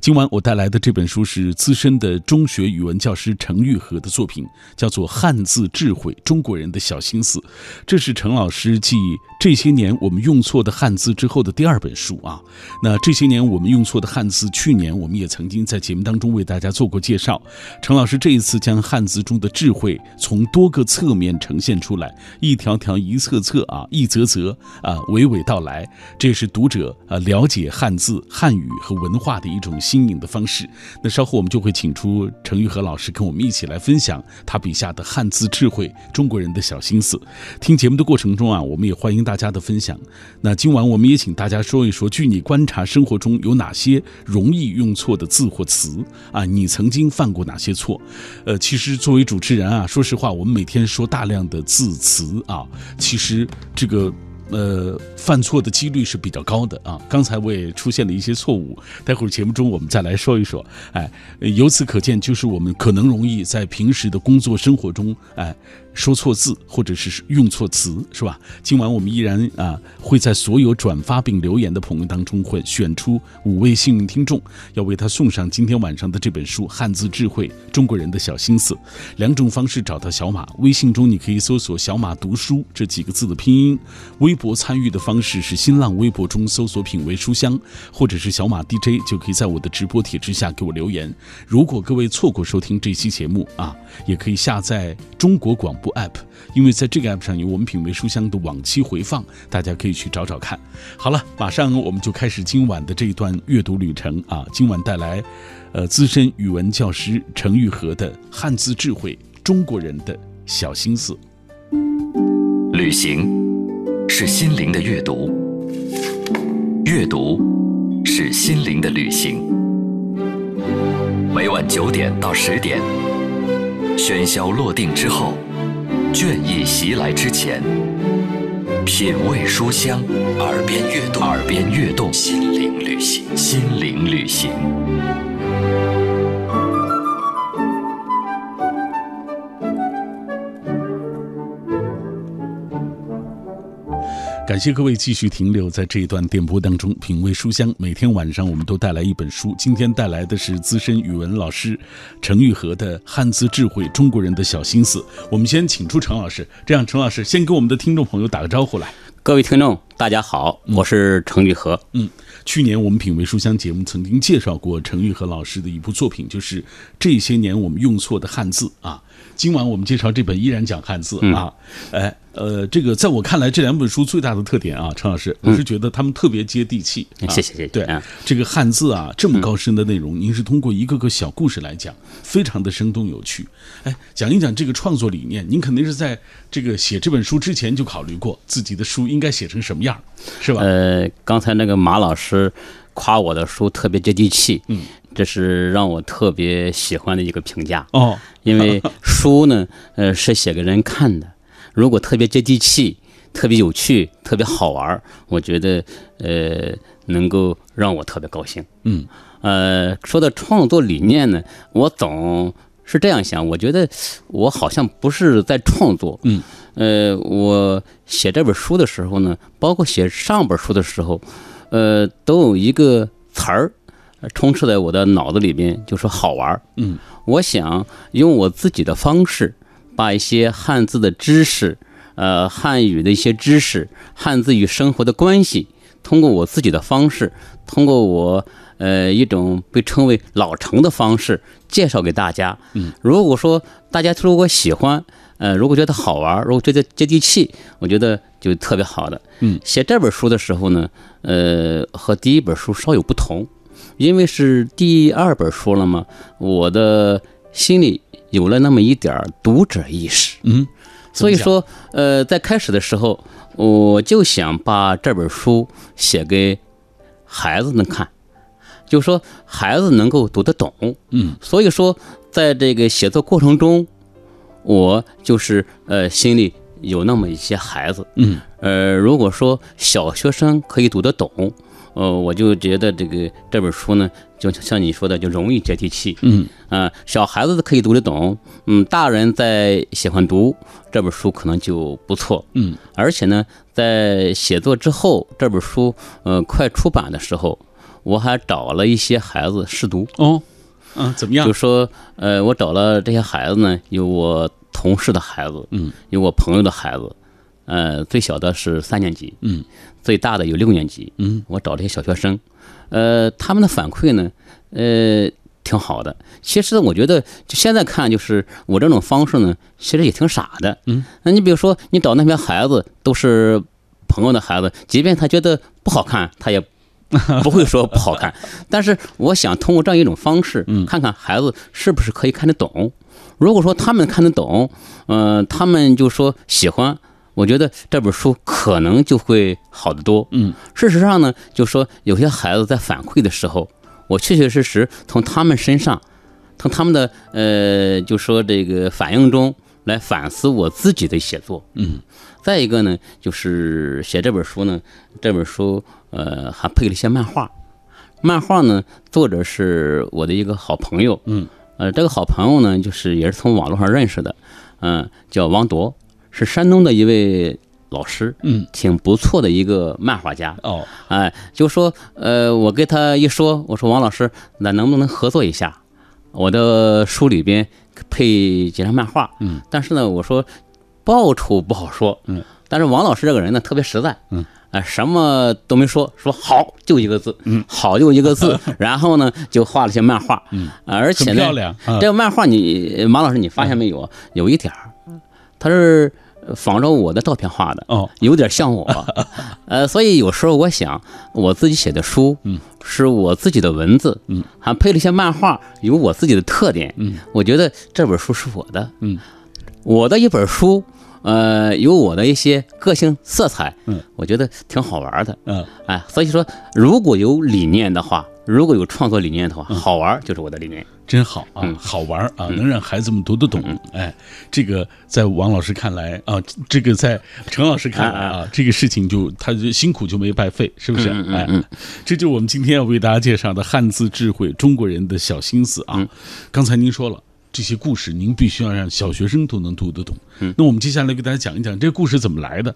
今晚我带来的这本书是资深的中学语文教师程玉和的作品，叫做《汉字智慧：中国人的小心思》。这是程老师继这些年我们用错的汉字之后的第二本书啊。那这些年我们用错的汉字，去年我们也曾经在节目当中为大家做过介绍。程老师这一次将汉字中的智慧从多个侧面呈现出来，一条条、一册册啊，一则则啊，娓娓道来。这也是读者啊了解汉字、汉语和文化的一种新颖的方式。那稍后我们就会请出程玉和老师跟我们一起来分享他笔下的汉字智慧、中国人的小心思。听节目的过程中啊，我们也欢迎大家的分享。那今晚我们也请大家说一说，据你观察，生活中有哪些容易用错的字或词啊？你曾经犯过哪些错？呃，其实作为主持人啊，说实话，我们每天说大量的字词啊，其实这个。呃，犯错的几率是比较高的啊。刚才我也出现了一些错误，待会儿节目中我们再来说一说。哎，由此可见，就是我们可能容易在平时的工作生活中，哎。说错字或者是用错词是吧？今晚我们依然啊会在所有转发并留言的朋友当中会选出五位幸运听众，要为他送上今天晚上的这本书《汉字智慧：中国人的小心思》。两种方式找到小马，微信中你可以搜索“小马读书”这几个字的拼音；微博参与的方式是新浪微博中搜索“品味书香”或者是“小马 DJ”，就可以在我的直播帖之下给我留言。如果各位错过收听这期节目啊，也可以下载中国广播。app，因为在这个 app 上有我们品味书香的往期回放，大家可以去找找看。好了，马上我们就开始今晚的这一段阅读旅程啊！今晚带来，呃，资深语文教师程玉和的汉字智慧：中国人的小心思。旅行是心灵的阅读，阅读是心灵的旅行。每晚九点到十点，喧嚣落定之后。倦意袭来之前，品味书香，耳边悦动，耳边悦动，心灵旅行，心灵旅行。感谢各位继续停留在这一段电波当中，品味书香。每天晚上我们都带来一本书，今天带来的是资深语文老师程玉和的《汉字智慧：中国人的小心思》。我们先请出程老师，这样程老师先给我们的听众朋友打个招呼来。各位听众，大家好，我是程玉和。嗯，去年我们品味书香节目曾经介绍过程玉和老师的一部作品，就是这些年我们用错的汉字啊。今晚我们介绍这本依然讲汉字啊，哎。呃，这个在我看来，这两本书最大的特点啊，陈老师，我是觉得他们特别接地气。谢谢谢谢。对，这个汉字啊，这么高深的内容，您是通过一个个小故事来讲，非常的生动有趣。哎，讲一讲这个创作理念，您肯定是在这个写这本书之前就考虑过自己的书应该写成什么样，是吧？呃，刚才那个马老师夸我的书特别接地气，嗯，这是让我特别喜欢的一个评价哦。因为书呢，呃，是写给人看的。如果特别接地气、特别有趣、特别好玩我觉得呃能够让我特别高兴。嗯，呃，说到创作理念呢，我总是这样想，我觉得我好像不是在创作。嗯，呃，我写这本书的时候呢，包括写上本书的时候，呃，都有一个词儿充斥在我的脑子里边，就是好玩嗯，我想用我自己的方式。把一些汉字的知识，呃，汉语的一些知识，汉字与生活的关系，通过我自己的方式，通过我呃一种被称为老成的方式介绍给大家。嗯，如果说大家如果喜欢，呃，如果觉得好玩，如果觉得接地气，我觉得就特别好的。嗯，写这本书的时候呢，呃，和第一本书稍有不同，因为是第二本书了嘛，我的心里。有了那么一点儿读者意识，嗯，所以说，呃，在开始的时候，我就想把这本书写给孩子们看，就说孩子能够读得懂，嗯，所以说，在这个写作过程中，我就是呃心里有那么一些孩子，嗯，呃，如果说小学生可以读得懂，呃，我就觉得这个这本书呢。就像你说的，就容易接地气。嗯啊，小孩子可以读得懂。嗯，大人在喜欢读这本书，可能就不错。嗯，而且呢，在写作之后，这本书呃快出版的时候，我还找了一些孩子试读，哦，嗯，怎么样就？说呃，我找了这些孩子呢，有我同事的孩子，嗯，有我朋友的孩子，呃，最小的是三年级，嗯，最大的有六年级，嗯，我找这些小学生，呃，他们的反馈呢，呃，挺好的。其实我觉得，就现在看，就是我这种方式呢，其实也挺傻的。嗯，那你比如说，你找那些孩子都是朋友的孩子，即便他觉得不好看，他也 不会说不好看。但是我想通过这样一种方式，看看孩子是不是可以看得懂。如果说他们看得懂，呃，他们就说喜欢，我觉得这本书可能就会好得多。嗯，事实上呢，就说有些孩子在反馈的时候，我确确实实从他们身上，从他们的呃，就说这个反应中来反思我自己的写作。嗯，再一个呢，就是写这本书呢，这本书呃还配了一些漫画，漫画呢作者是我的一个好朋友。嗯，呃，这个好朋友呢，就是也是从网络上认识的，嗯、叫王铎，是山东的一位老师，嗯，挺不错的一个漫画家。哦，哎，就说呃，我跟他一说，我说王老师，那能不能合作一下？我的书里边配几张漫画，嗯，但是呢，我说报酬不好说，嗯，但是王老师这个人呢特别实在，嗯，哎，什么都没说，说好就一个字，嗯，好就一个字，然后呢就画了些漫画，嗯。啊，而且呢，漂亮啊这个漫画你马老师你发现没有？啊？有一点儿，它是仿照我的照片画的，哦，有点像我，呃，所以有时候我想，我自己写的书，嗯，是我自己的文字，嗯，还配了一些漫画，有我自己的特点，嗯，我觉得这本书是我的，嗯，我的一本书，呃，有我的一些个性色彩，嗯，我觉得挺好玩的，嗯，哎，所以说如果有理念的话，如果有创作理念的话，嗯好玩就是我的理念。真好啊，嗯好玩儿啊，能让孩子们读得懂。哎，这个在王老师看来啊，这个在 陈老师看来啊，这个事情就他就辛苦就没白费，是不是？嗯嗯哎嗯，这就是我们今天要为大家介绍的汉字智慧，中国人的小心思啊。嗯刚才您说了。这些故事您必须要让小学生都能读得懂。嗯那我们接下来给大家讲一讲这个故事怎么来的。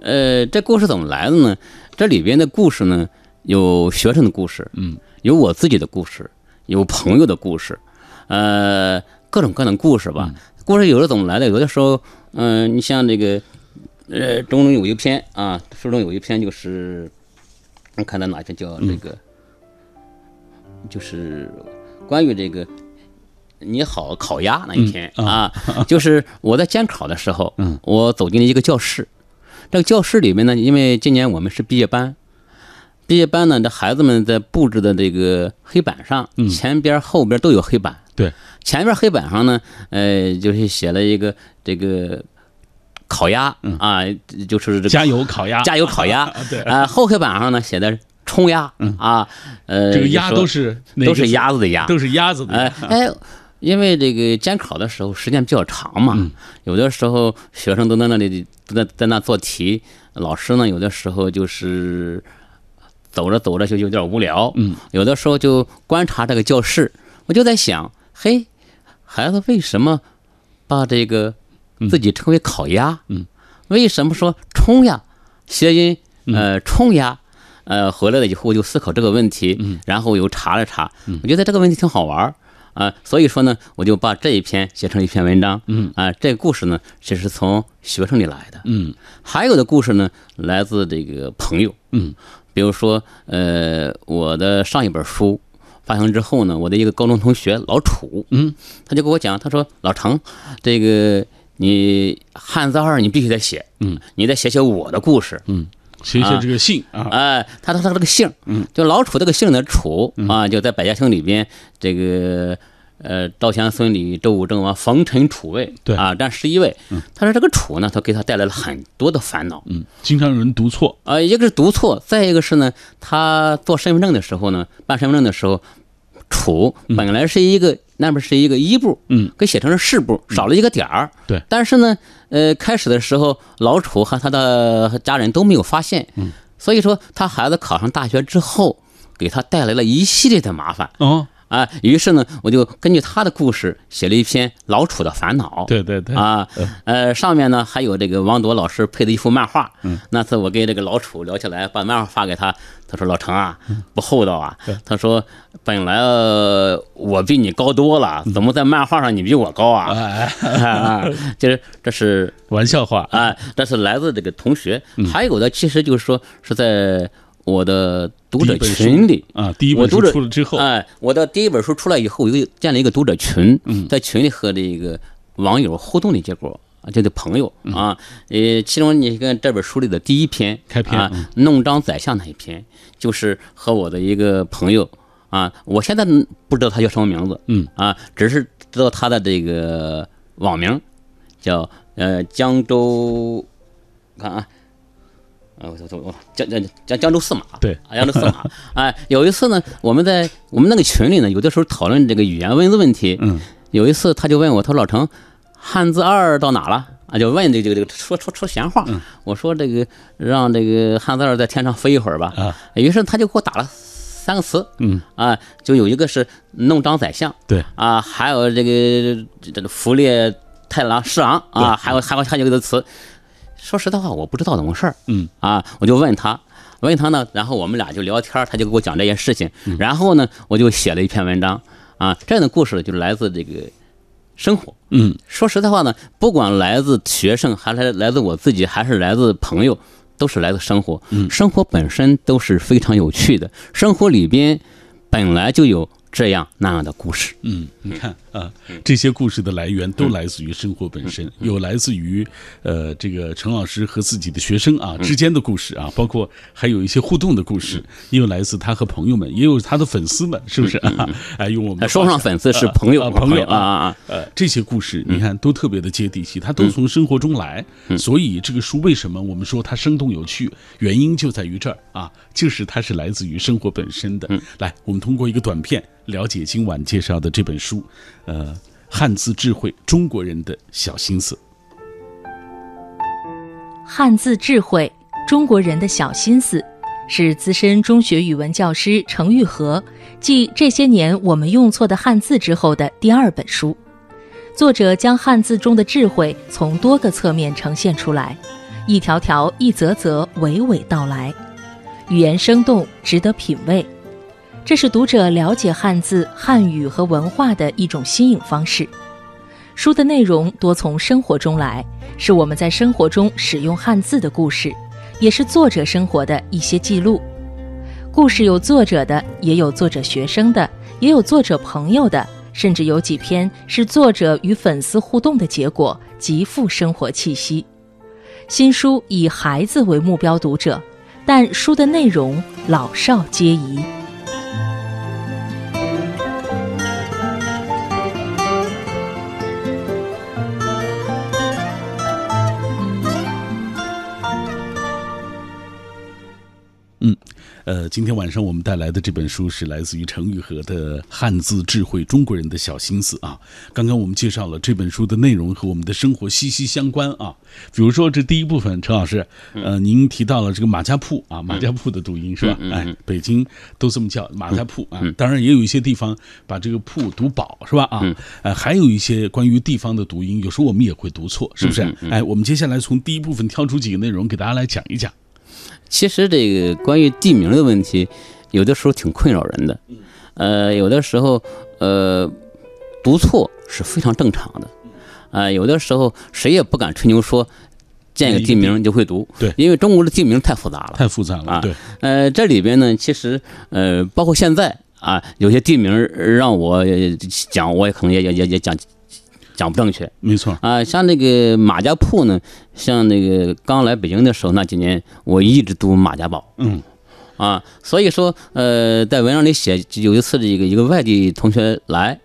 呃，这故事怎么来的呢？这里边的故事呢，有学生的故事，嗯，有我自己的故事，有朋友的故事，呃，各种各样的故事吧。故事有的怎么来的？有的时候，嗯、你像这个，呃，中中有一篇啊，书中有一篇就是，我看到哪一篇叫那个，就是关于这个。你好，烤鸭那一天、嗯啊，就是我在监考的时候，嗯，我走进了一个教室，这个教室里面呢，因为今年我们是毕业班，毕业班呢，这孩子们在布置的这个黑板上，嗯前边后边都有黑板。对，前边黑板上呢，呃，就是写了一个这个烤鸭、啊，就是这个嗯加油烤鸭，加油烤鸭。对，啊，后黑板上呢写的冲鸭啊，呃，嗯这个鸭都是都是鸭子的鸭，都是鸭子的哎因为这个监考的时候时间比较长嘛，嗯有的时候学生都在那里都在在那做题，老师呢有的时候就是走着走着就有点无聊，嗯，有的时候就观察这个教室，我就在想，嘿，孩子为什么把这个自己称为烤鸭？嗯，为什么说冲呀？谐音呃冲鸭。呃，回来了以后我就思考这个问题，嗯。然后我又查了查，嗯。我觉得这个问题挺好玩儿啊、所以说呢，我就把这一篇写成一篇文章，嗯。啊、这个故事呢，其实从学生里来的，嗯。还有的故事呢，来自这个朋友，嗯比如说，呃，我的上一本书发行之后呢，我的一个高中同学老楚，嗯，他就跟我讲，他说老程，这个你汉字二你必须得写，嗯，你得写写我的故事，嗯，写写这个姓啊。哎，他说他这个姓，嗯，就老楚这个姓的，楚啊，就在百家姓里边，这个呃，赵襄孙李周武郑王冯陈楚魏，对。啊，占十一位。他说这个楚呢，他给他带来了很多的烦恼。嗯，经常有人读错。啊，一个是读错，再一个是呢，他做身份证的时候呢，办身份证的时候，楚本来是一个那边是一个一部，嗯，给写成了士部，少了一个点儿。对。但是呢，呃，开始的时候，老楚和他的家人都没有发现，嗯，所以说他孩子考上大学之后，给他带来了一系列的麻烦。哦，啊，于是呢，我就根据他的故事写了一篇《老楚的烦恼》。对对对，啊，呃，上面呢还有这个王铎老师配的一幅漫画。嗯，那次我跟这个老楚聊起来，把漫画发给他，他说：“老程啊，不厚道啊。”他说：“本来呃我比你高多了，怎么在漫画上你比我高啊？” 啊，就是这是玩笑话啊，这是来自这个同学。还有的其实就是说是在我的读者群里啊，第一本书出了之后，哎，我的第一本书出来以后，我又建了一个读者群，在群里和这个网友互动的结果啊，就是朋友啊，呃，其中你看这本书里的第一篇开篇啊，弄璋宰相那一篇，就是和我的一个朋友啊，我现在不知道他叫什么名字，嗯。啊，只是知道他的这个网名叫呃江州，看啊。呃，我我江江江江州四马，对，江州四马。哎，有一次呢，我们在我们那个群里呢，有的时候讨论这个语言文字问题。嗯，有一次他就问我，他说老程，汉字二到哪了？啊，就问这个这个说说说闲话。我说这个让这个汉字二在天上飞一会儿吧。啊，于是他就给我打了三个词。嗯，啊，就有一个是弄璋宰相。对，啊，还有这个这个福列太郎侍郎啊，还有还有还有一个词。说实在话，我不知道怎么回事儿，嗯。啊，我就问他，问他呢，然后我们俩就聊天，他就给我讲这件事情，然后呢，我就写了一篇文章，啊，这样的故事就来自这个生活，嗯，说实在话呢，不管来自学生，还是来自我自己，还是来自朋友，都是来自生活，嗯，生活本身都是非常有趣的，生活里边本来就有这样那样的故事，嗯，你看啊，这些故事的来源都来自于生活本身，有来自于呃这个陈老师和自己的学生啊之间的故事啊，包括还有一些互动的故事，也有来自他和朋友们，也有他的粉丝们，是不是？啊？哎，用我们说不上粉丝是朋友，朋友啊啊啊，呃，这些故事你看都特别的接地气，他都从生活中来，所以这个书为什么我们说它生动有趣，原因就在于这儿啊，就是它是来自于生活本身的。来，我们通过一个短片。了解今晚介绍的这本书，呃，汉字智慧，中国人的小心思。汉字智慧，中国人的小心思，是资深中学语文教师程玉和继这些年我们用错的汉字之后的第二本书。作者将汉字中的智慧从多个侧面呈现出来，一条条、一则则娓娓道来，语言生动，值得品味。这是读者了解汉字、汉语和文化的一种新颖方式。书的内容多从生活中来，是我们在生活中使用汉字的故事，也是作者生活的一些记录。故事有作者的，也有作者学生的，也有作者朋友的，甚至有几篇是作者与粉丝互动的结果，极富生活气息。新书以孩子为目标读者，但书的内容老少皆宜。呃，今天晚上我们带来的这本书是来自于程玉和的《汉字智慧：中国人的小心思》啊。刚刚我们介绍了这本书的内容和我们的生活息息相关啊。比如说这第一部分，陈老师，呃，您提到了这个马家铺啊，马家铺的读音是吧？哎，北京都这么叫马家铺啊。当然也有一些地方把这个铺读饱是吧？啊，呃，还有一些关于地方的读音，有时候我们也会读错，是不是？哎，我们接下来从第一部分挑出几个内容给大家来讲一讲。其实这个关于地名的问题，有的时候挺困扰人的。呃，有的时候呃读错是非常正常的。啊，有的时候谁也不敢吹牛说见一个地名就会读。对，因为中国的地名太复杂了。太复杂了。对。呃，这里边呢，其实呃，包括现在啊，有些地名让我讲，我也可能也也也也讲。讲不正确，没错。啊，像那个马家铺呢，像那个刚来北京的时候那几年，我一直读马家堡，嗯，啊，所以说，呃，在文章里写有一次这个一个外地同学来，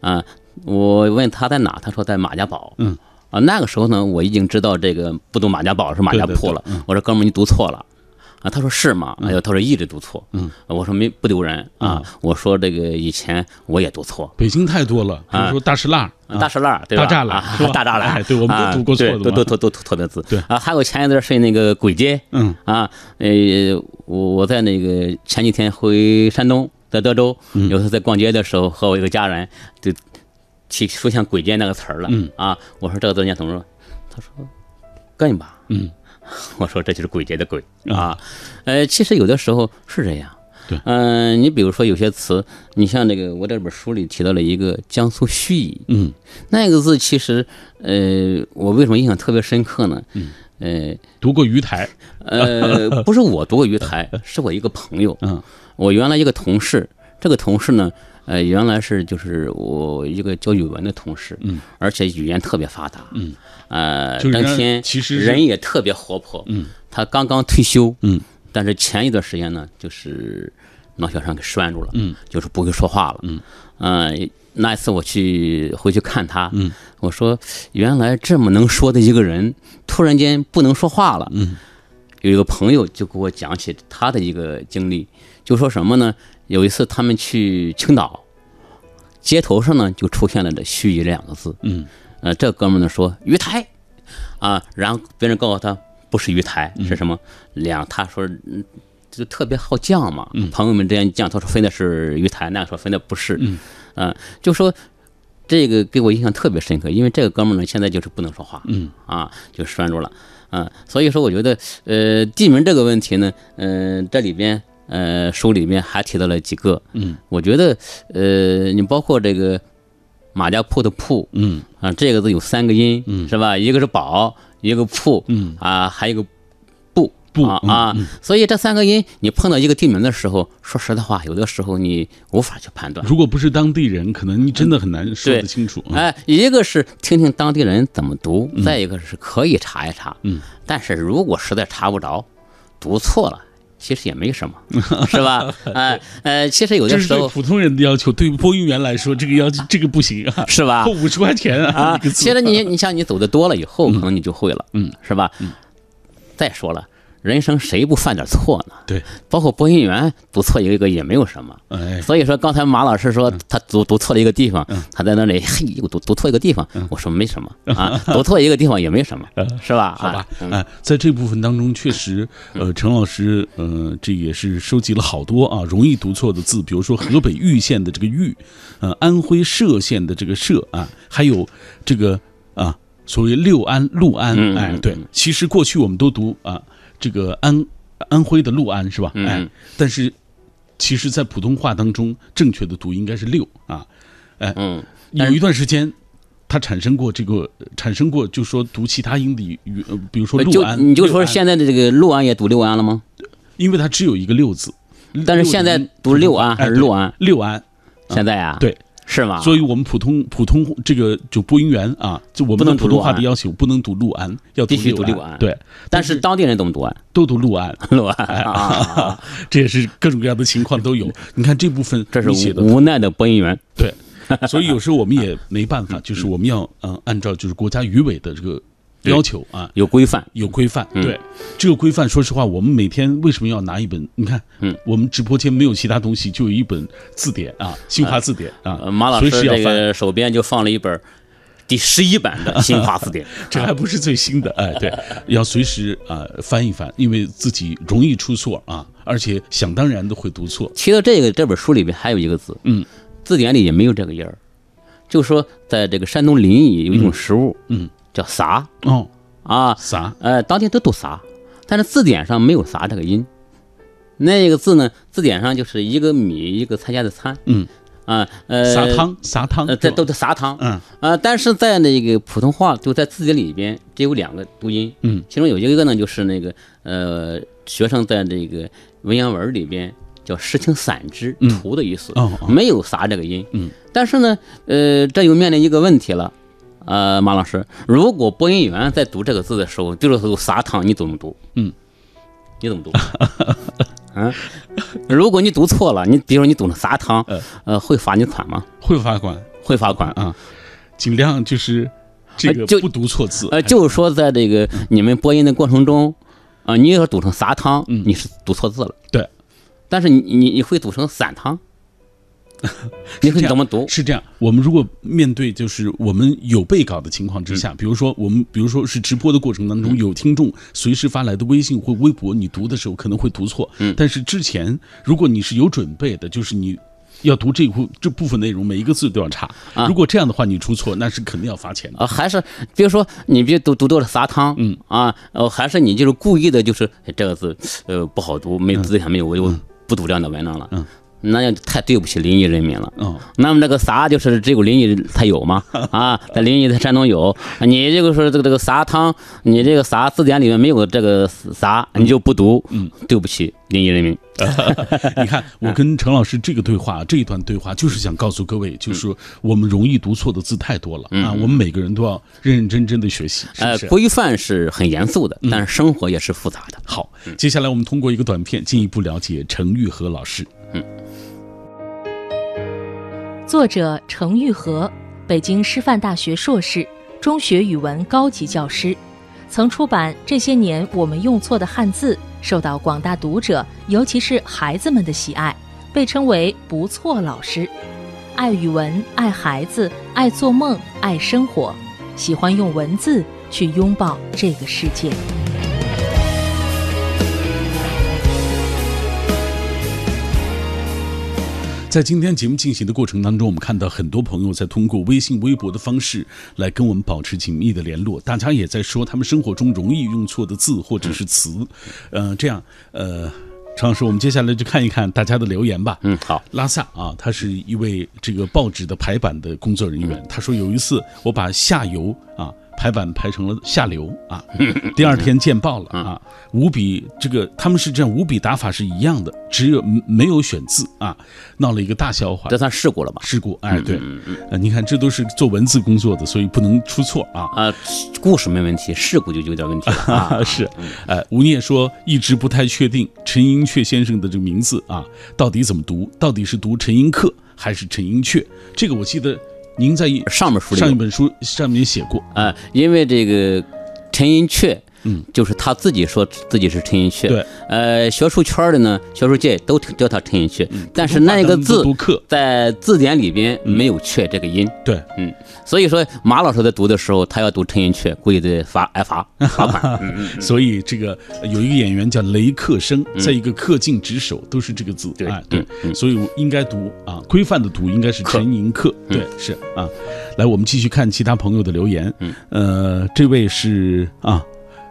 啊，我问他在哪，他说在马家堡，嗯，啊，那个时候呢，我已经知道这个不读马家堡是马家铺了，我说哥们儿你读错了。啊，他说是吗？哎呦，他说一直读错。嗯，我说没不丢人啊。我说这个以前我也读错。北京太多了，比如说大石蜡、大石蜡、大栅栏？大栅栏，对，我们都读过错的，都都都都错的字。对啊，还有前一段是那个鬼街。嗯啊，呃，我我在那个前几天回山东在德州，嗯有时候在逛街的时候，和我一个家人就提出现“鬼街”那个词儿了。嗯啊，我说这个字念怎么说？他说艮吧。嗯，我说这就是鬼节的鬼啊。呃，其实有的时候是这样。对嗯、你比如说有些词，你像那个我这本书里提到了一个江苏盱眙，嗯那个字其实，呃，我为什么印象特别深刻呢？嗯，呃读过鱼台，呃，不是我读过鱼台，是我一个朋友，嗯我原来一个同事，这个同事呢，呃，原来是就是我一个教语文的同事，嗯，而且语言特别发达，嗯，呃，当天其实人也特别活泼，嗯，他刚刚退休，嗯，但是前一段时间呢，就是脑血栓给拴住了，嗯，就是不会说话了，嗯，呃，那一次我去回去看他，嗯，我说原来这么能说的一个人，突然间不能说话了，嗯，有一个朋友就给我讲起他的一个经历，就说什么呢？有一次他们去青岛，街头上呢就出现了这“盱眙”两个字，嗯。呃，这哥们儿呢说鱼台，啊，然后别人告诉他不是鱼台是什么？两，他说嗯就特别好犟嘛，朋友们之间犟，他说分的是鱼台，那个说分的不是，嗯，啊，就说这个给我印象特别深刻，因为这个哥们儿呢现在就是不能说话，嗯。啊，就拴住了，啊，所以说我觉得呃地名这个问题呢，嗯、这里边呃书里面还提到了几个，嗯我觉得呃你包括这个马家铺的铺，嗯啊，这个字有三个音，嗯是吧？一个是宝，一个铺，嗯啊，还有一个不不嗯啊啊，所以这三个音，你碰到一个地名的时候，说实在话，有的时候你无法去判断。如果不是当地人，可能你真的很难说得清楚。嗯哎，一个是听听当地人怎么读，再一个是可以查一查。嗯，但是如果实在查不着，读错了，其实也没什么，是吧？哎呃，其实有的时候普通人的要求，对播音员来说，这个要求这个不行啊，是吧扣？五十块钱啊其实你你像你走的多了以后，可能你就会了，嗯，是吧？再说了，人生谁不犯点错呢？对，包括播音员读错一个也没有什么。哎，所以说，刚才马老师说他读读错了一个地方，他在那里嘿，我读读错一个地方，我说没什么 啊，读错一个地方也没什么，是吧？好吧啊，哎，在这部分当中，确实，呃，陈老师，呃，这也是收集了好多啊容易读错的字，比如说河北玉县的这个玉，呃，安徽歙县的这个歙啊，还有这个啊，所谓六安、六安，嗯哎，嗯。对，其实过去我们都读啊，这个安安徽的六安是吧？哎嗯，但是其实，在普通话当中，正确的读应该是六啊，哎嗯，有一段时间。它产生过这个，产生过，就说读其他音的语，呃比如说六就安，你就说现在的这个六安也读六安了吗？因为它只有一个六字，但是现在读六安还是六安？六安，现在啊，对，是吗？所以我们普通普通这个就播音员啊，就我们的普通话的要求不能读陆安，要必须读六安对，但是当地人怎么读啊？都读陆安，陆安啊，这也是各种各样的情况都有。你看这部分这是你写的无奈的播音员。对，所以有时候我们也没办法，就是我们要嗯、呃按照就是国家语委的这个要求啊。有规范，有规范，嗯。对。这个规范，说实话，我们每天为什么要拿一本？你看，嗯，我们直播间没有其他东西，就有一本字典啊，新华字典啊。呃，，马老师这。个手边就放了一本第十一版的新华字典。这还不是最新的，哎，对，要随时啊、翻一翻，因为自己容易出错啊，而且想当然的会读错。提到这个这本书里面还有一个字，嗯，字典里也没有这个音儿，就说在这个山东临沂有一种食物，嗯，叫撒哦，啊，啥？呃，当地都读撒，但是字典上没有撒这个音。那个字呢，字典上就是一个米一个参加的参，嗯，啊，呃，撒汤，撒汤，呃，这都是撒汤，嗯。啊，但是在那个普通话就在字典里边只有两个读音，嗯，其中有一个呢就是那个呃，学生在这个文言文里边叫诗情散之，嗯图的意思，哦哦。没有撒这个音，嗯，但是呢，呃，这又面临一个问题了。呃，马老师，如果播音员在读这个字的时候，读撒汤，你怎么读？嗯，你怎么读？啊，如果你读错了，你比如说你读成撒汤，呃，会罚你款吗？会罚款会罚款。啊，尽量就是这个呃就不读错字，呃，就是说在这个你们播音的过程中，啊、你要读成撒汤，嗯你是读错字了。对，但是你你你会读成散汤，你会怎么读？是这样，我们如果面对就是我们有备稿的情况之下，比如说我们比如说是直播的过程当中有听众随时发来的微信或微博，你读的时候可能会读错。嗯，但是之前如果你是有准备的，就是你。要读这部这部分内容，每一个字都要查。如果这样的话，你出错，那是肯定要罚钱的。啊，还是比如说，你别读读多了撒汤，嗯啊，呃，还是你就是故意的，就是这个字，呃，不好读，没字典没有，我就不读这样的文章了。嗯。那样太对不起临沂人民了。嗯，那么这个啥就是只有临沂才有吗？啊，在临沂在山东有。你这个说这个这个啥汤，你这个啥字典里面没有这个啥，你就不读。嗯，对不起临沂人民。你看，我跟陈老师这个对话，这一段对话就是想告诉各位，就是说我们容易读错的字太多了啊，我们每个人都要认认真真的学习。呃，规范是很严肃的，但是生活也是复杂的。好，接下来我们通过一个短片进一步了解程玉和老师。作者程玉和，北京师范大学硕士，中学语文高级教师，曾出版《这些年我们用错的汉字》，受到广大读者，尤其是孩子们的喜爱，被称为“不错老师”。爱语文，爱孩子，爱做梦，爱生活，喜欢用文字去拥抱这个世界。在今天节目进行的过程当中，我们看到很多朋友在通过微信、微博的方式来跟我们保持紧密的联络。大家也在说他们生活中容易用错的字或者是词，呃，这样，呃，陈老师，我们接下来就看一看大家的留言吧。嗯，好。拉萨啊，他是一位这个报纸的排版的工作人员。他说有一次我把下游啊。排版排成了下流啊！第二天见报了啊！五笔这个他们是这样，五笔打法是一样的，只有没有选字啊，闹了一个大笑话。这算事故了吧？事故，哎，对，呃，你看这都是做文字工作的，所以不能出错啊。啊，故事没问题，事故就有点问题了。是，哎，吴念说一直不太确定陈寅恪先生的这个名字啊，到底怎么读？到底是读陈寅恪还是陈寅恪？这个我记得。您在上面书里上一本书上面写过啊，因为这个陈寅恪。嗯，就是他自己说自己是陈寅恪。对，呃，学术圈的呢，学术界都叫他陈寅恪。但是那个字在字典里边没有“恪”这个音。对，嗯，所以说马老师在读的时候，他要读陈寅恪，估计得罚挨罚罚款。所以这个有一个演员叫雷克生，在一个恪尽职守都是这个字。对，对，所以应该读啊，规范的读应该是陈寅恪。对，是啊。来，我们继续看其他朋友的留言。嗯，呃，这位是啊。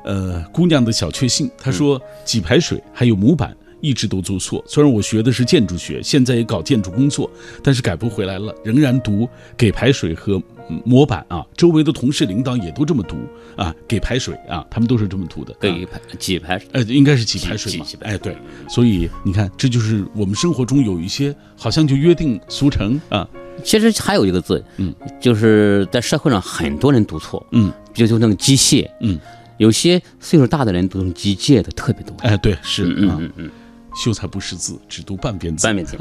呃，姑娘的小确幸，她说给排水还有模板一直都做错。虽然我学的是建筑学，现在也搞建筑工作，但是改不回来了，仍然读给排水和模板啊。周围的同事领导也都这么读啊，给排水啊，他们都是这么读的。给排挤排，呃，应该是给排水嘛。哎，对，所以你看，这就是我们生活中有一些好像就约定俗成啊。其实还有一个字，嗯，就是在社会上很多人读错，嗯，就就那个机械，嗯。有些岁数大的人读机械的特别多，哎，对，是，嗯嗯嗯，秀才不识字，只读半边字，半边字，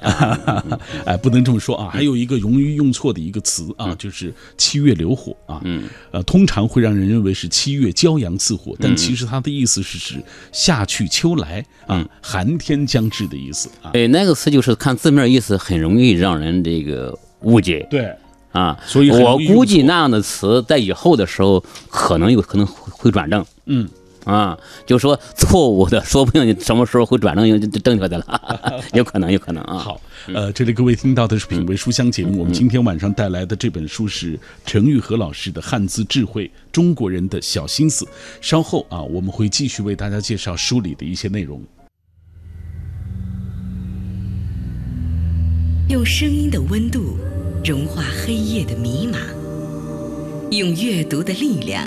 哎，不能这么说啊。还有一个容易用错的一个词啊，就是七月流火啊，嗯，呃，通常会让人认为是七月骄阳似火，但其实它的意思是指夏去秋来啊，寒天将至的意思啊。哎，那个词就是看字面意思，很容易让人这个误解。对。啊，所以我估计那样的词在以后的时候可能有可能会转正。嗯，啊，就说错误的，说不定什么时候会转正 就正确的了，有可能，有可能啊。好，呃，这里各位听到的是品味书香节目，我们今天晚上带来的这本书是陈玉和老师的《汉字智慧：中国人的小心思》。稍后啊，我们会继续为大家介绍书里的一些内容。用声音的温度。融化黑夜的迷茫，用阅读的力量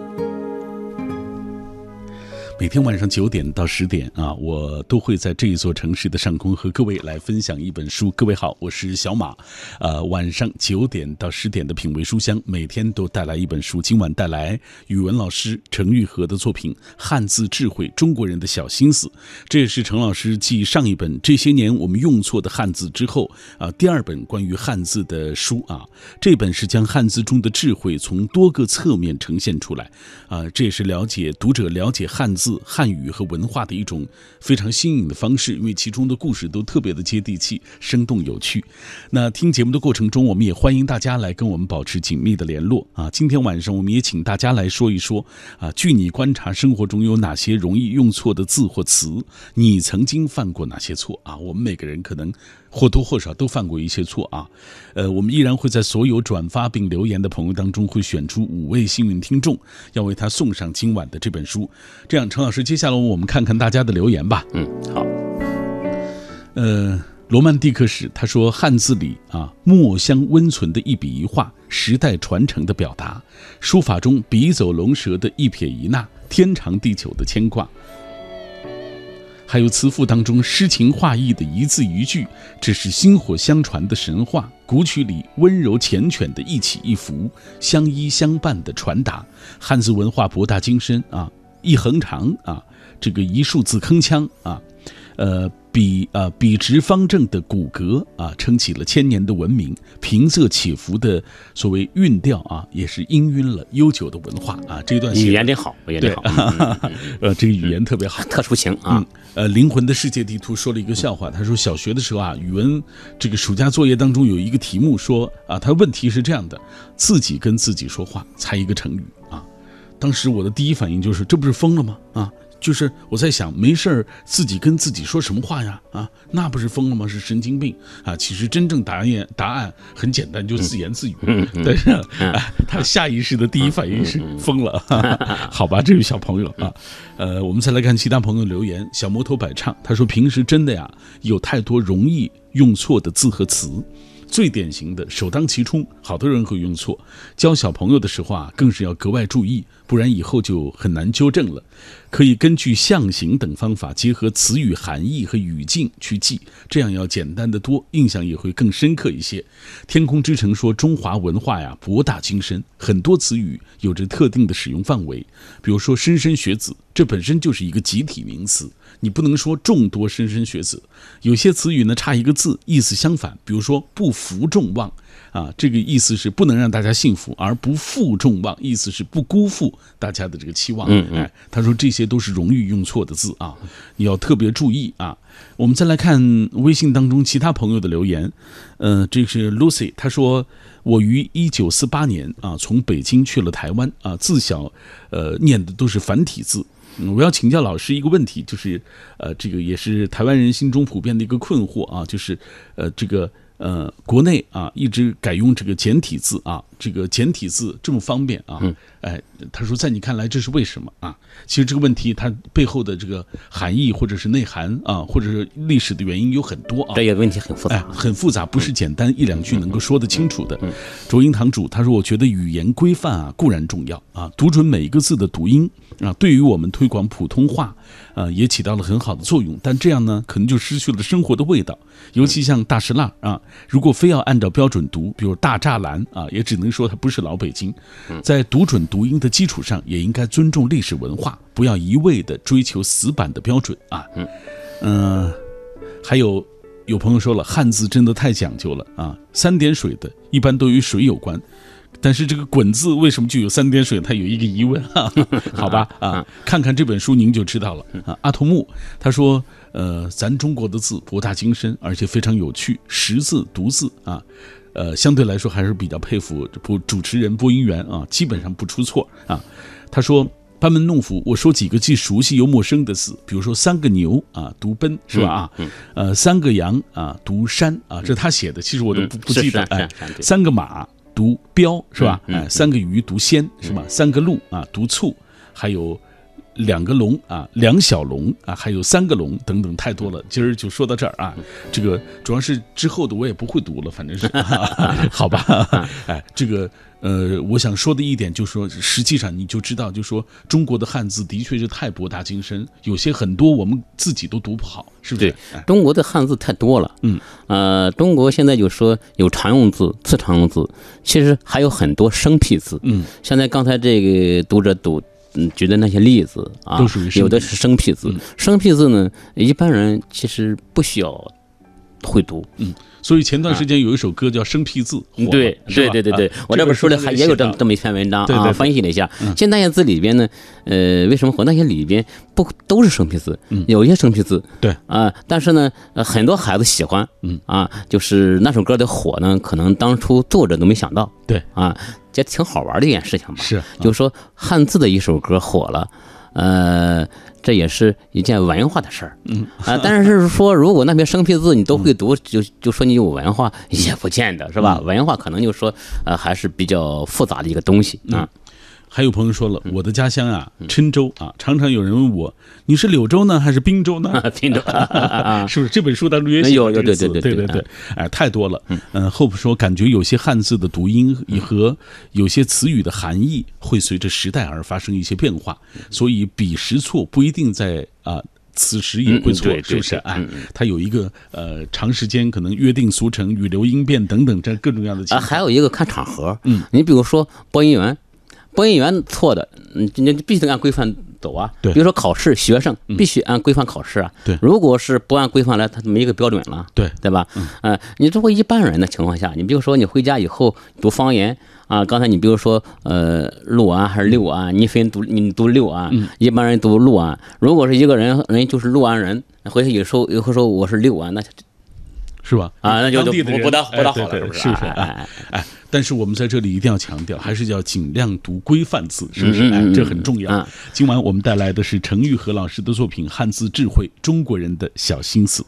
每天晚上九点到十点啊，我都会在这一座城市的上空和各位来分享一本书。各位好，我是小马。呃，晚上九点到十点的品味书香，每天都带来一本书。今晚带来语文老师陈玉和的作品《汉字智慧：中国人的小心思》。这也是陈老师继上一本这些年我们用错的汉字之后啊，第二本关于汉字的书啊。这本是将汉字中的智慧从多个侧面呈现出来啊，这也是了解读者了解汉字。汉语和文化的一种非常新颖的方式，因为其中的故事都特别的接地气、生动有趣。那听节目的过程中，我们也欢迎大家来跟我们保持紧密的联络啊。今天晚上，我们也请大家来说一说啊，据你观察，生活中有哪些容易用错的字或词？你曾经犯过哪些错啊？我们每个人可能。或多或少都犯过一些错啊，呃，我们依然会在所有转发并留言的朋友当中，会选出五位幸运听众，要为他送上今晚的这本书。这样成，陈老师，接下来我们看看大家的留言吧。嗯，好。呃，罗曼蒂克史他说，汉字里啊，墨香温存的一笔一画，时代传承的表达；书法中笔走龙蛇的一撇一捺，天长地久的牵挂。还有词赋当中诗情画意的一字一句，这是薪火相传的神话；古曲里温柔缱绻的一起一伏，相依相伴的传达。汉字文化博大精深啊，一横长啊，这个一竖字铿锵啊，呃。笔啊，笔直方正的骨骼啊，撑起了千年的文明；平仄起伏的所谓韵调啊，也是氤氲了悠久的文化啊。这段语言得好，语言真好，呃，这个语言特别好，特殊情啊。呃，灵魂的世界地图说了一个笑话，他说小学的时候啊，语文这个暑假作业当中有一个题目说啊，他问题是这样的：自己跟自己说话，猜一个成语啊。当时我的第一反应就是，这不是疯了吗？啊。就是我在想，没事儿自己跟自己说什么话呀？啊，那不是疯了吗？是神经病啊！其实真正答案答案很简单，就自言自语。但是他下意识的第一反应是疯了。好吧，这位小朋友啊，呃，我们再来看其他朋友留言。小魔头摆唱，他说平时真的呀，有太多容易用错的字和词。最典型的首当其冲，好多人会用错。教小朋友的时候啊，更是要格外注意，不然以后就很难纠正了。可以根据象形等方法，结合词语含义和语境去记，这样要简单的多，印象也会更深刻一些。天空之城说，中华文化呀博大精深，很多词语有着特定的使用范围。比如说莘莘学子，这本身就是一个集体名词。你不能说众多莘莘学子，有些词语呢差一个字，意思相反。比如说不负众望，啊，这个意思是不能让大家信服；而不负众望，意思是不辜负大家的这个期望。哎，他说这些都是容易用错的字啊，你要特别注意啊。我们再来看微信当中其他朋友的留言，呃，这是 Lucy，他说我于一九四八年啊从北京去了台湾啊，自小呃念的都是繁体字。我要请教老师一个问题，就是，呃，这个也是台湾人心中普遍的一个困惑啊，就是，呃，这个。呃，国内啊一直改用这个简体字啊，这个简体字这么方便啊，哎，他说在你看来这是为什么啊？其实这个问题它背后的这个含义或者是内涵啊，或者是历史的原因有很多啊。这个问题很复杂，很复杂，不是简单一两句能够说得清楚的。卓英堂主他说，我觉得语言规范啊固然重要啊，读准每一个字的读音啊，对于我们推广普通话。啊，也起到了很好的作用，但这样呢，可能就失去了生活的味道。尤其像大石蜡啊，如果非要按照标准读，比如大栅栏啊，也只能说它不是老北京。在读准读音的基础上，也应该尊重历史文化，不要一味的追求死板的标准啊。嗯，还有有朋友说了，汉字真的太讲究了啊，三点水的一般都与水有关。但是这个“滚”字为什么就有三点水？他有一个疑问，好吧啊，看看这本书您就知道了啊。阿童木他说：“呃，咱中国的字博大精深，而且非常有趣，识字读字啊，呃，相对来说还是比较佩服播主持人播音员啊，基本上不出错啊。”他说：“班门弄斧，我说几个既熟悉又陌生的字，比如说三个牛啊，读奔是吧啊？呃，三个羊啊，读山啊，这是他写的，其实我都不不记得哎，三个马。”读标是吧？哎，三个鱼读鲜是吧？三个鹿啊读醋，还有两个龙啊，两小龙啊，还有三个龙等等，太多了。今儿就说到这儿啊。这个主要是之后的我也不会读了，反正是，好吧。哎，这个呃，我想说的一点就是说，实际上你就知道，就说中国的汉字的确是太博大精深，有些很多我们自己都读不好，是不是？对，中国的汉字太多了。嗯，呃，中国现在就说有常用字、次常用字，其实还有很多生僻字。嗯，现在刚才这个读者读。嗯，举的那些例子啊，都属于有的是生僻字。生僻字呢，一般人其实不需要会读。嗯，所以前段时间有一首歌叫《生僻字》，对对对对对，我这本书里还也有这么这么一篇文章啊，分析了一下。现代字里边呢，呃，为什么火？那些里边不都是生僻字？有一些生僻字，对。啊，但是呢，很多孩子喜欢，嗯。啊，就是那首歌的火呢，可能当初作者都没想到，对。啊。这挺好玩的一件事情吧？是，就是说汉字的一首歌火了，呃，这也是一件文化的事儿，嗯啊，但是说如果那些生僻字你都会读，就就说你有文化，也不见得是吧？文化可能就说呃还是比较复杂的一个东西啊。还有朋友说了，我的家乡啊，郴州啊，常常有人问我，你是柳州呢，还是滨州呢？滨州，是不是？这本书当中也有有对对对对对对，哎，太多了。嗯，Hope 说，感觉有些汉字的读音和有些词语的含义会随着时代而发生一些变化，所以彼时错不一定在啊，此时也会错，是不是？哎，它有一个呃，长时间可能约定俗成、语流音变等等这各种各样的情况。还有一个看场合，嗯，你比如说播音员。播音员错的，嗯，你必须得按规范走啊。对，比如说考试，学生必须按规范考试啊。对，如果是不按规范来，他没一个标准了。对，对吧？嗯，你作为一般人的情况下，你比如说你回家以后读方言啊，刚才你比如说呃，六安还是六安，你分读你读六安，一般人读六安。如果是一个人人就是六安人，回去有时候有时候我是六安，那是吧？啊，那就不不大不大好了，是不是？是不是？哎哎。但是我们在这里一定要强调，还是要尽量读规范字，是不是？哎，这很重要。今晚我们带来的是程玉和老师的作品《汉字智慧：中国人的小心思》。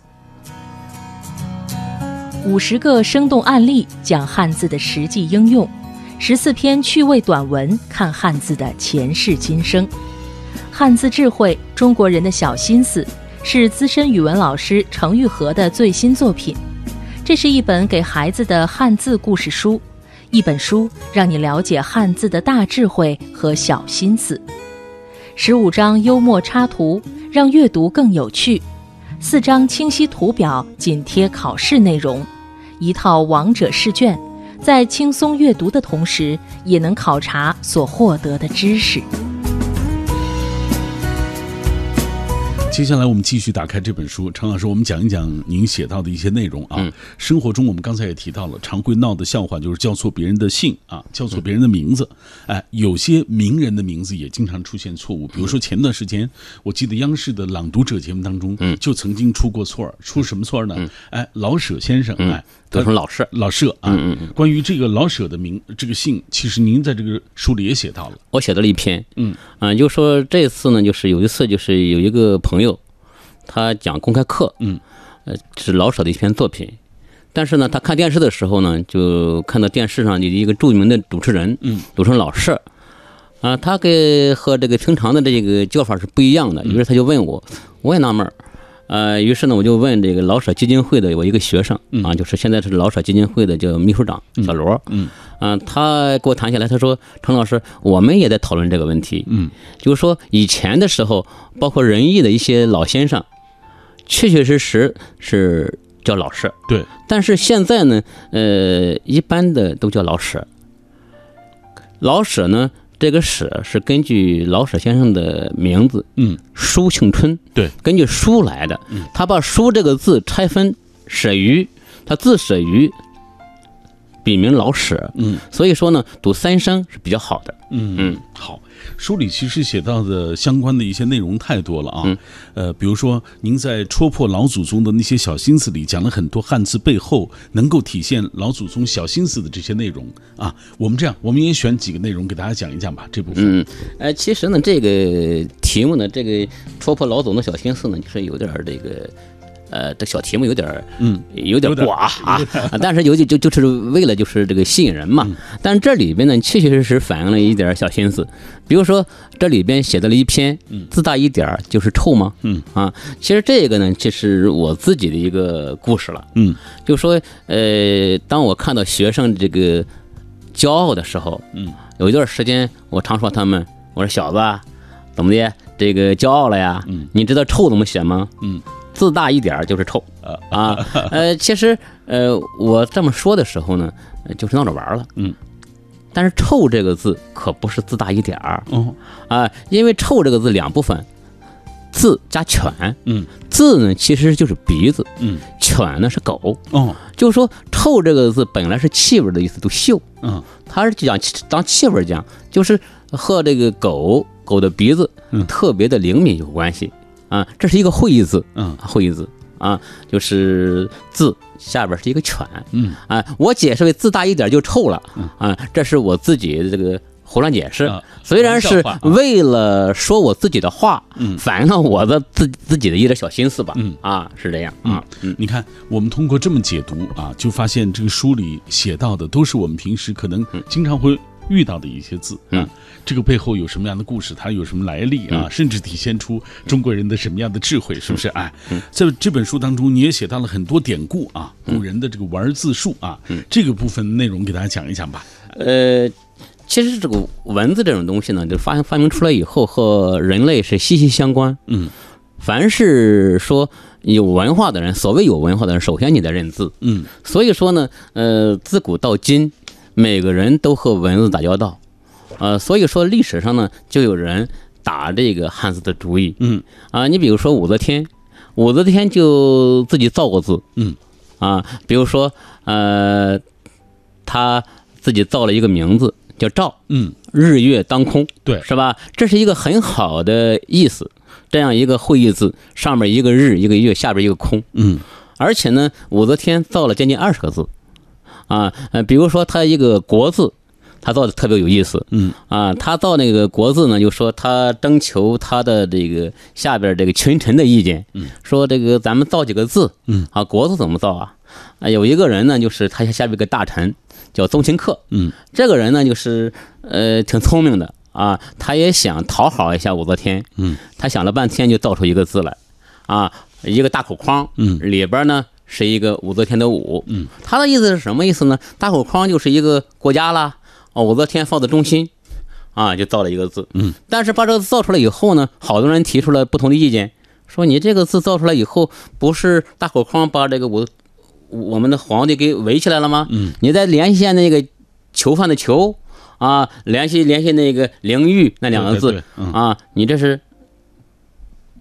五十个生动案例讲汉字的实际应用，十四篇趣味短文看汉字的前世今生。《汉字智慧：中国人的小心思》是资深语文老师程玉和的最新作品。这是一本给孩子的汉字故事书。一本书让你了解汉字的大智慧和小心思，十五张幽默插图让阅读更有趣，四张清晰图表紧贴考试内容，一套王者试卷，在轻松阅读的同时也能考察所获得的知识。接下来我们继续打开这本书，常老师，我们讲一讲您写到的一些内容啊。生活中我们刚才也提到了，常会闹的笑话就是叫错别人的姓啊，叫错别人的名字。哎，有些名人的名字也经常出现错误，比如说前段时间，我记得央视的《朗读者》节目当中，就曾经出过错出什么错呢？哎，老舍先生，哎。读成老舍，老舍啊。嗯嗯关于这个老舍的名，这个姓，其实您在这个书里也写到了。我写到了一篇。嗯啊，就说这次呢，就是有一次，就是有一个朋友，他讲公开课。嗯。呃，是老舍的一篇作品，但是呢，他看电视的时候呢，就看到电视上的一个著名的主持人，嗯，读成老舍。啊，他跟和这个平常的这个叫法是不一样的。于是他就问我，我也纳闷儿。呃，于是呢，我就问这个老舍基金会的我一个学生啊，就是现在是老舍基金会的叫秘书长小罗，嗯，啊，他给我谈下来，他说陈老师，我们也在讨论这个问题，嗯，就是说以前的时候，包括仁义的一些老先生，确确实实是叫老师，对，但是现在呢，呃，一般的都叫老舍，老舍呢。这个舍是根据老舍先生的名字，嗯，舒庆春，对，根据舒来的，他把舒这个字拆分，舍于，他字舍于，笔名老舍，嗯，所以说呢，读三声是比较好的，嗯。嗯，好。书里其实写到的相关的一些内容太多了啊，呃，比如说您在戳破老祖宗的那些小心思里讲了很多汉字背后能够体现老祖宗小心思的这些内容啊。我们这样，我们也选几个内容给大家讲一讲吧。这部分，嗯，呃，其实呢，这个题目呢，这个戳破老祖宗的小心思呢，就是有点这个呃，这小题目有点儿嗯，有点寡啊，啊但是尤其就就是为了就是这个吸引人嘛。嗯但这里边呢，确确实实反映了一点小心思，比如说这里边写到了一篇自大一点儿就是臭吗？嗯啊，其实这个呢，这是我自己的一个故事了。嗯就说呃，当我看到学生这个骄傲的时候，嗯，有一段时间我常说他们，我说小子啊，怎么的，这个骄傲了呀？嗯，你知道臭怎么写吗？嗯，自大一点儿就是臭。啊。啊。呃，其实呃，我这么说的时候呢，呃就是闹着玩儿了。嗯，但是“臭”这个字可不是自大一点儿。哦。啊，因为“臭”这个字两部分，字加犬。嗯。字呢其实就是鼻子，嗯犬呢是狗。哦。就是说“臭”这个字本来是气味的意思，都嗅，嗯。它是讲当气味讲，就是和这个狗狗的鼻子嗯。特别的灵敏有关系啊。这是一个会意字，嗯会意字啊，就是字下边是一个犬嗯啊。我解释为字大一点就臭了啊，这是我自己的这个胡乱解释啊。虽然是为了说我自己的话，嗯反映了我的自自己的一点小心思吧。嗯啊，是这样啊。嗯你看，我们通过这么解读啊，就发现这个书里写到的都是我们平时可能经常会遇到的一些字啊嗯。这个背后有什么样的故事？它有什么来历啊？甚至体现出中国人的什么样的智慧？是不是？哎，在这本书当中，你也写到了很多典故啊，古人的这个玩字术啊，这个部分内容给大家讲一讲吧。呃，其实这个文字这种东西呢，就发发明出来以后，和人类是息息相关。嗯凡是说有文化的人，所谓有文化的人，首先你得认字。嗯所以说呢，呃，自古到今，每个人都和文字打交道。呃，所以说历史上呢，就有人打这个汉字的主意。嗯啊，你比如说武则天，武则天就自己造过字。嗯啊，比如说呃，她自己造了一个名字叫赵，嗯，日月当空，对是吧？这是一个很好的意思。这样一个会意字，上面一个日，一个月，下边一个空。嗯而且呢，武则天造了将近二十个字，啊，呃，比如说他一个国字，他造的特别有意思，嗯。啊，他造那个国字呢，就说他征求他的这个下边这个群臣的意见，嗯，说这个咱们造几个字，嗯，啊，国字怎么造啊？啊，有一个人呢，就是他下边有个大臣叫宗庆客，嗯。这个人呢，就是呃挺聪明的啊，他也想讨好一下武则天，嗯，他想了半天就造出一个字来，啊，一个大口框，嗯里边呢是一个武则天的武，嗯，他的意思是什么意思呢？大口框就是一个国家啦，哦，武则天放在中心，啊，就造了一个字，嗯，但是把这个字造出来以后呢，好多人提出了不同的意见，说你这个字造出来以后，不是大口框把这个武我们的皇帝给围起来了吗？嗯，你再联系一下那个囚犯的囚啊，联系联系那个灵玉那两个字啊，你这是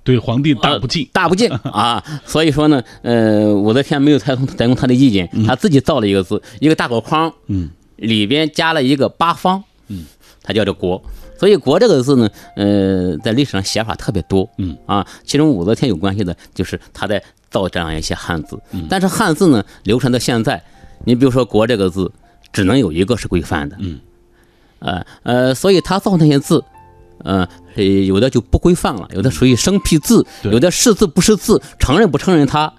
对皇帝大不敬。大不敬 啊！所以说呢，呃，武则天没有采用采用他的意见，他自己造了一个字，一个大口框，嗯，里边加了一个八方，嗯，它叫做国。所以“国”这个字呢，呃，在历史上写法特别多，嗯啊，其中武则天有关系的就是他在造这样一些汉字，嗯但是汉字呢，流传到现在，你比如说“国”这个字，只能有一个是规范的，嗯，呃呃，所以他造那些字，呃，呃有的就不规范了，有的属于生僻字，有的是字不是字，承认不承认它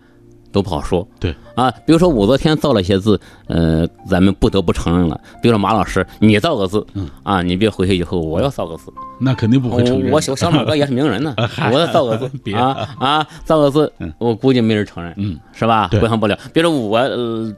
都不好说。对啊，比如说武则天造了一些字，呃，咱们不得不承认了。比如说马老师，你造个字，嗯啊，你别回去以后我要造个字，那肯定不会承认。我小小马哥也是名人呢，我要造个字 别啊啊，造个字嗯，我估计没人承认，嗯，是吧？对规范不了。比如说我呃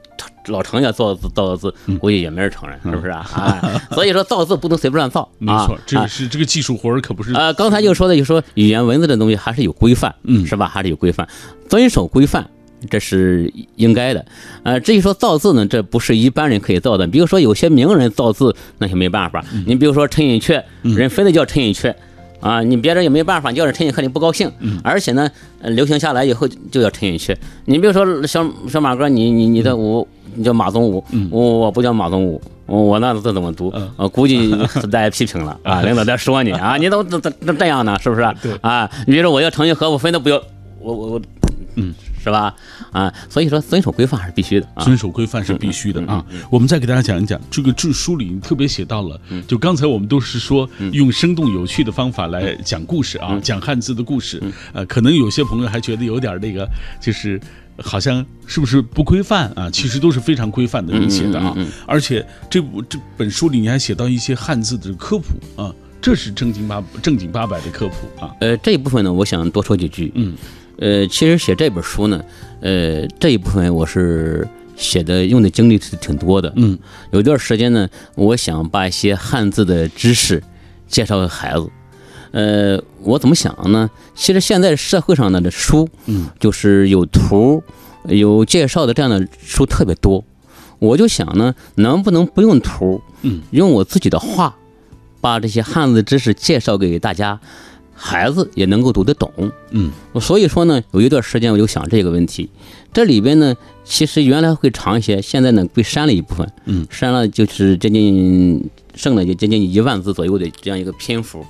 老程家造字造个字，嗯估计也没人承认，是不是啊？哎，所以说造字不能随便乱造，没错这是这个技术活儿可不是。呃，刚才就说的，就说语言文字这东西还是有规范，嗯是吧？还是有规范，遵守规范，这是应该的。呃，至于说造字呢，这不是一般人可以造的。比如说有些名人造字，那就没办法。嗯你比如说陈寅恪，人非得叫陈寅恪。啊，你别人也没办法，叫人陈寅恪你不高兴，嗯而且呢，呃流行下来以后就叫陈寅恪。你比如说小小马哥，你你你的我，你叫马宗武，我我不叫马宗武，我我那字怎么读？嗯呃，估计大家批评了啊，领导在说你啊，你怎么怎怎怎这样呢？是不是？对啊，你比如说我叫程玉和，我非得不要，我我我嗯，是吧？啊，所以说遵守规范还是必须的啊。遵守规范是必须的啊。我们再给大家讲一讲这个这书里特别写到了，就刚才我们都是说用生动有趣的方法来讲故事啊，讲汉字的故事。呃，可能有些朋友还觉得有点那个，就是好像是不是不规范啊？其实都是非常规范的人写的啊。而且这部这本书里你还写到一些汉字的科普啊，这是正经八正经八百的科普啊。呃，这一部分呢，我想多说几句。嗯。呃，其实写这本书呢，呃，这一部分我是写的用的精力是挺多的。嗯，有一段时间呢，我想把一些汉字的知识介绍给孩子。呃，我怎么想呢？其实现在社会上呢的书，嗯，就是有图、有介绍的这样的书特别多。我就想呢，能不能不用图，嗯，用我自己的话，把这些汉字知识介绍给大家。孩子也能够读得懂，嗯，所以说呢，有一段时间我就想这个问题。这里边呢，其实原来会长一些，现在呢被删了一部分，嗯，删了就是接近剩了就接近一万字左右的这样一个篇幅。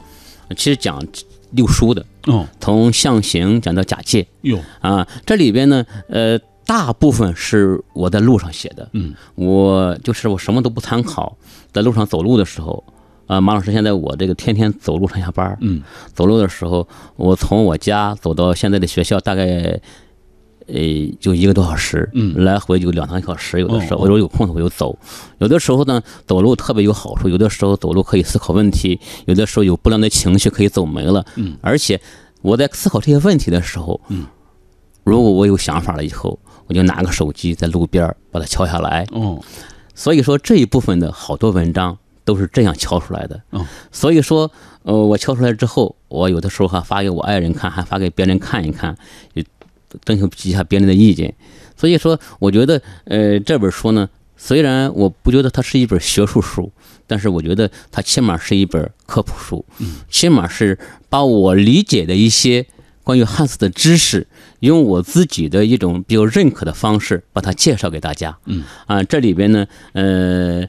其实讲六书的，哦，从象形讲到假借，哟，啊，这里边呢，呃，大部分是我在路上写的，嗯，我就是我什么都不参考，在路上走路的时候。啊，马老师，现在我这个天天走路上下班嗯，走路的时候，我从我家走到现在的学校，大概，呃，就一个多小时，嗯，来回就两三个小时。有的时候，我有空的我就走。有的时候呢，走路特别有好处，有的时候走路可以思考问题，有的时候有不良的情绪可以走没了。嗯，而且我在思考这些问题的时候，嗯，如果我有想法了以后，我就拿个手机在路边把它敲下来。哦，所以说这一部分的好多文章。都是这样敲出来的，嗯，所以说，呃，我敲出来之后，我有的时候还发给我爱人看，还发给别人看一看，也征求一下别人的意见。所以说，我觉得，呃，这本书呢，虽然我不觉得它是一本学术书，但是我觉得它起码是一本科普书，嗯，起码是把我理解的一些关于汉字的知识，用我自己的一种比较认可的方式把它介绍给大家，嗯，啊，这里边呢，呃。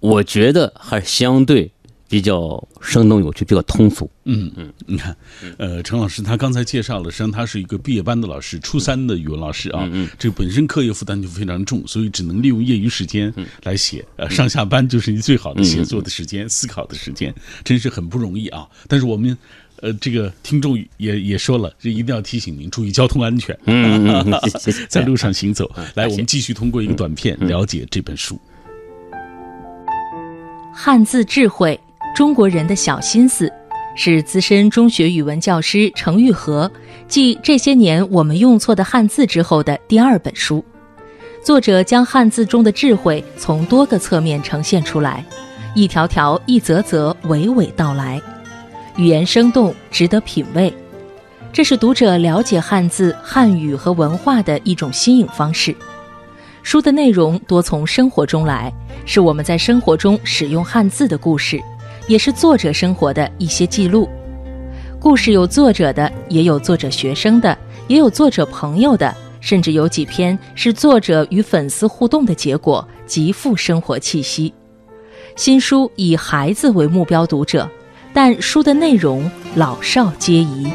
我觉得还是相对比较生动有趣，比较通俗。嗯嗯，你看，呃，陈老师他刚才介绍了，实际上他是一个毕业班的老师，初三的语文老师啊。嗯这本身课业负担就非常重，所以只能利用业余时间来写。呃，上下班就是你最好的写作的时间、思考的时间，真是很不容易啊。但是我们，呃，这个听众也也说了，这一定要提醒您注意交通安全。嗯。在路上行走。来，我们继续通过一个短片了解这本书。汉字智慧，中国人的小心思，是资深中学语文教师程玉和继这些年我们用错的汉字之后的第二本书。作者将汉字中的智慧从多个侧面呈现出来，一条条、一则则娓娓道来，语言生动，值得品味。这是读者了解汉字、汉语和文化的一种新颖方式。书的内容多从生活中来，是我们在生活中使用汉字的故事，也是作者生活的一些记录。故事有作者的，也有作者学生的，也有作者朋友的，甚至有几篇是作者与粉丝互动的结果，极富生活气息。新书以孩子为目标读者，但书的内容老少皆宜。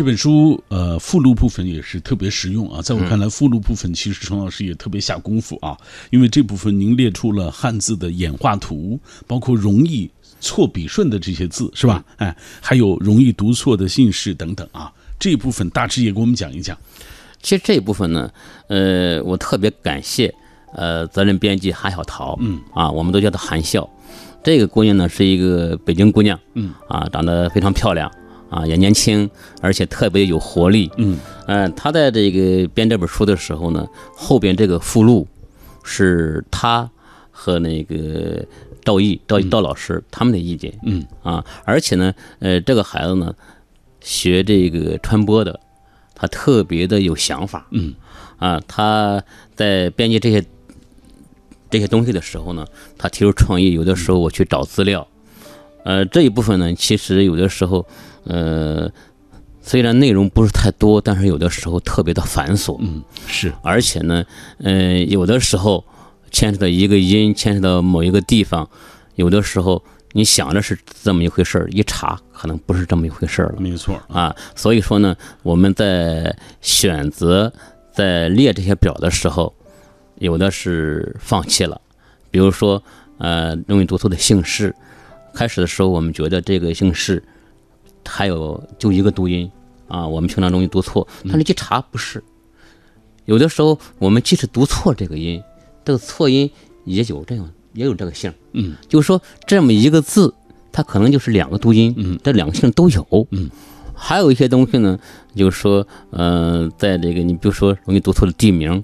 这本书呃附录部分也是特别实用啊，在我看来，附录部分其实陈老师也特别下功夫啊，因为这部分您列出了汉字的演化图，包括容易错笔顺的这些字是吧？哎，还有容易读错的姓氏等等啊，这一部分大致也给我们讲一讲。其实这一部分呢，呃，我特别感谢呃责任编辑韩小桃，嗯啊，我们都叫她韩笑，这个姑娘呢是一个北京姑娘，嗯啊，长得非常漂亮。啊，也年轻，而且特别有活力。嗯，呃，他在这个编这本书的时候呢，后边这个附录是他和那个赵毅、赵毅赵老师他们的意见。嗯，啊，而且呢，呃，这个孩子呢，学这个传播的，他特别的有想法。嗯，啊，他在编辑这些这些东西的时候呢，他提出创意，有的时候我去找资料。呃，这一部分呢，其实有的时候。呃，虽然内容不是太多，但是有的时候特别的繁琐。嗯，是。而且呢，呃，有的时候牵扯到一个音，牵扯到某一个地方，有的时候你想着是这么一回事儿，一查可能不是这么一回事儿了。没错啊，所以说呢，我们在选择在列这些表的时候，有的是放弃了，比如说呃容易读错的姓氏，开始的时候我们觉得这个姓氏还有就一个读音啊，我们平常容易读错，但是一查不是，有的时候我们即使读错这个音，这个错音也有这样也有这个姓，嗯，就是说这么一个字，它可能就是两个读音，嗯，这两个姓都有，嗯。还有一些东西呢，就是说，呃，在这个你比如说容易读错的地名，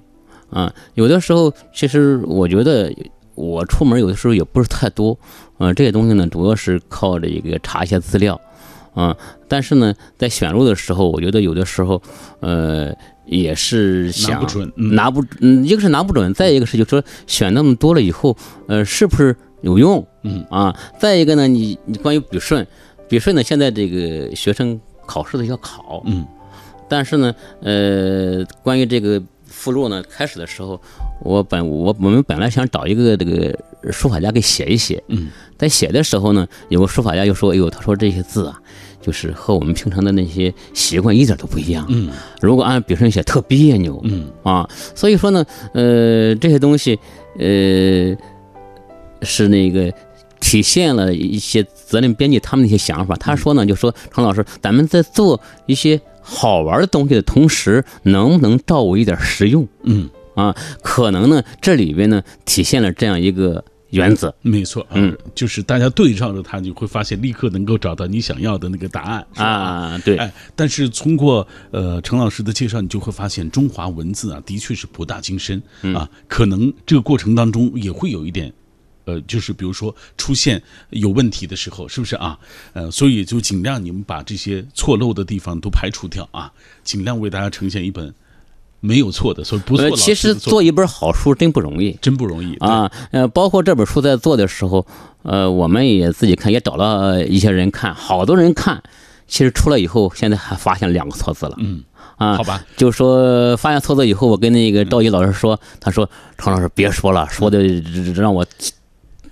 啊，有的时候其实我觉得我出门有的时候也不是太多，呃，这些东西呢主要是靠这个查一些资料，啊，但是呢在选路的时候，我觉得有的时候，呃，也是想拿不准嗯拿不，嗯，一个是拿不准，再一个是就是说选那么多了以后，呃，是不是有用？嗯啊，再一个呢，你你关于笔顺，笔顺呢，现在这个学生考试的要考，嗯但是呢，呃，关于这个附录呢，开始的时候，我本我我们本来想找一个这个书法家给写一写，嗯在写的时候呢，有个书法家就说：“哎呦，他说这些字啊，就是和我们平常的那些习惯一点都不一样。嗯如果按笔顺写，特别扭。嗯啊，所以说呢，呃，这些东西，呃，是那个体现了一些责任编辑他们的一些想法。他说呢，就说程老师，咱们在做一些好玩的东西的同时，能不能照顾一点实用嗯，啊？可能呢，这里边呢体现了这样一个原则。没错，啊嗯，就是大家对照着它，你会发现立刻能够找到你想要的那个答案，啊，对，哎，但是通过呃陈老师的介绍，你就会发现中华文字啊，的确是博大精深、嗯啊，可能这个过程当中也会有一点。呃，就是比如说出现有问题的时候，是不是啊？呃，所以就尽量你们把这些错漏的地方都排除掉啊，尽量为大家呈现一本没有错的，所以不错其实做一本好书真不容易。真不容易啊，呃，包括这本书在做的时候，呃，我们也自己看，也找了一些人看，好多人看。其实出来以后，现在还发现两个错字了。嗯，啊，好吧，就说发现错字以后，我跟那个赵毅老师说，他说：“常老师别说了，说的让我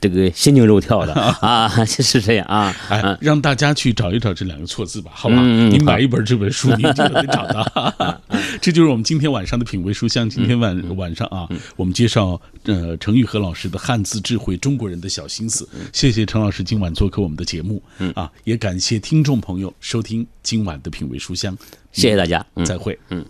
这个心惊肉跳的 啊，是是这样啊。哎嗯，让大家去找一找这两个错字吧，好吧？你买一本这本书，你就能找到。这就是我们今天晚上的品味书香。今天晚嗯晚上啊，我们介绍呃程玉和老师的汉字智慧，中国人的小心思。谢谢程老师今晚做客我们的节目，啊，也感谢听众朋友收听今晚的品味书香。谢谢大家，嗯。再会。嗯